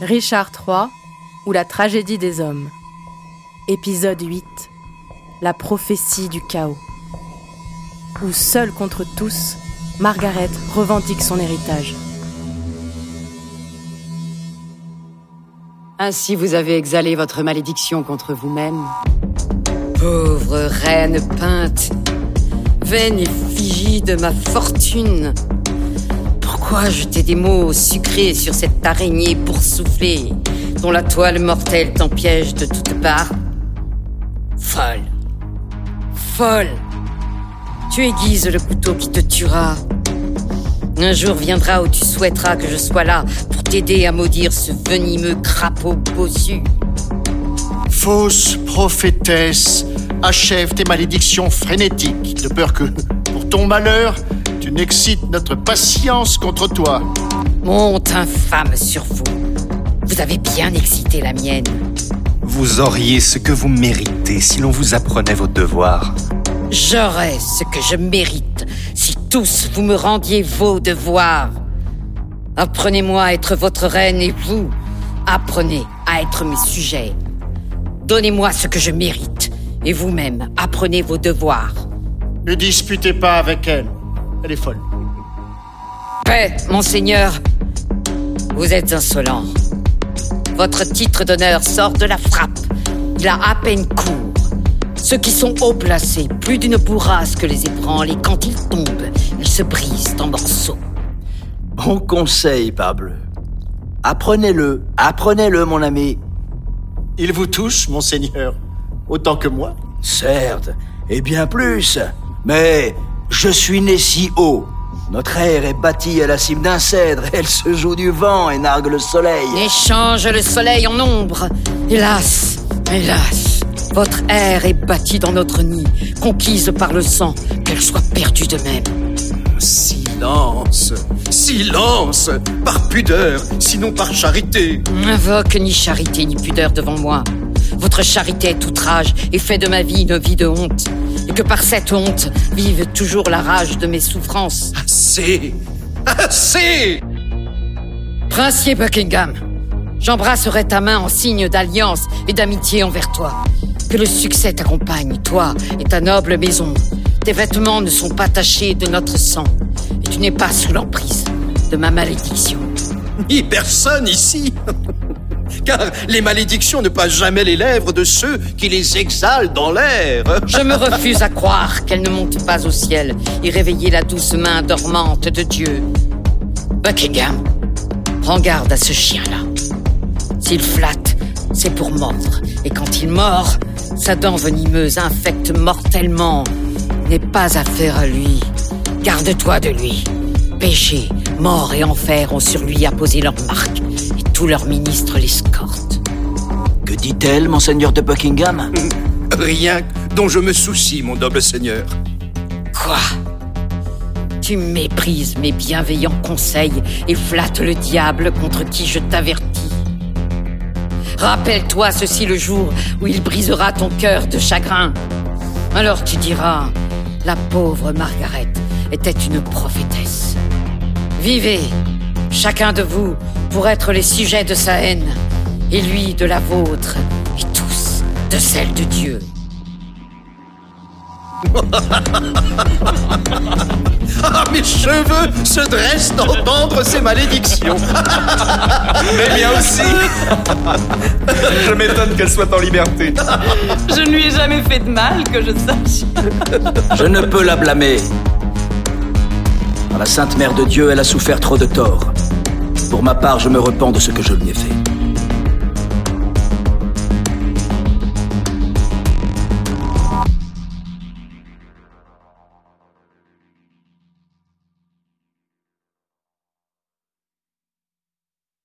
Richard III ou la tragédie des hommes. Épisode 8. La prophétie du chaos. Où seule contre tous, Margaret revendique son héritage. Ainsi vous avez exhalé votre malédiction contre vous-même. Pauvre reine peinte, vaine effigie de ma fortune. Jeter des mots sucrés sur cette araignée souffler, dont la toile mortelle t'empiège de toutes parts? Folle. Folle. Tu aiguises le couteau qui te tuera. Un jour viendra où tu souhaiteras que je sois là pour t'aider à maudire ce venimeux crapaud bossu. Fausse prophétesse, achève tes malédictions frénétiques, de peur que, pour ton malheur, tu n'excites notre patience contre toi. Monte infâme sur vous. Vous avez bien excité la mienne. Vous auriez ce que vous méritez si l'on vous apprenait vos devoirs. J'aurais ce que je mérite si tous vous me rendiez vos devoirs. Apprenez-moi à être votre reine et vous, apprenez à être mes sujets. Donnez-moi ce que je mérite et vous-même, apprenez vos devoirs. Ne disputez pas avec elle. Elle est folle. Paix, monseigneur. Vous êtes insolent. Votre titre d'honneur sort de la frappe. Il a à peine cours. Ceux qui sont haut placés, plus d'une bourrasque les ébranle et quand ils tombent, ils se brisent en morceaux. Bon conseil, Pablo. Apprenez-le, apprenez-le, mon ami. Il vous touche, monseigneur, autant que moi Certes, et bien plus. Mais je suis né si haut. Notre air est bâti à la cime d'un cèdre. Elle se joue du vent et nargue le soleil. Échange le soleil en ombre. Hélas, hélas. Votre air est bâti dans notre nid, conquise par le sang, qu'elle soit perdue de même. Silence Silence Par pudeur, sinon par charité Invoque ni charité ni pudeur devant moi. Votre charité est outrage et fait de ma vie une vie de honte. Que par cette honte vive toujours la rage de mes souffrances. Assez Assez Princier Buckingham, j'embrasserai ta main en signe d'alliance et d'amitié envers toi. Que le succès t'accompagne, toi et ta noble maison. Tes vêtements ne sont pas tachés de notre sang, et tu n'es pas sous l'emprise de ma malédiction. Ni personne ici car les malédictions ne passent jamais les lèvres de ceux qui les exhalent dans l'air. Je me refuse à croire qu'elles ne montent pas au ciel et réveiller la douce main dormante de Dieu. Buckingham, prends garde à ce chien-là. S'il flatte, c'est pour mordre, et quand il mord, sa dent venimeuse infecte mortellement. N'est pas affaire à lui. Garde-toi de lui. Péché, mort et enfer ont sur lui apposé leur marque, tous leurs ministres l'escortent. Que dit-elle, monseigneur de Buckingham Rien dont je me soucie, mon noble seigneur. Quoi? Tu méprises mes bienveillants conseils et flattes le diable contre qui je t'avertis. Rappelle-toi ceci le jour où il brisera ton cœur de chagrin. Alors tu diras, la pauvre Margaret était une prophétesse. Vivez, chacun de vous, pour être les sujets de sa haine, et lui de la vôtre, et tous de celle de Dieu. ah, mes cheveux se dressent d'entendre ces malédictions. Mais bien aussi. je m'étonne qu'elle soit en liberté. Je ne lui ai jamais fait de mal, que je sache. je ne peux la blâmer. Dans la Sainte Mère de Dieu, elle a souffert trop de tort. Pour ma part, je me repens de ce que je lui ai fait.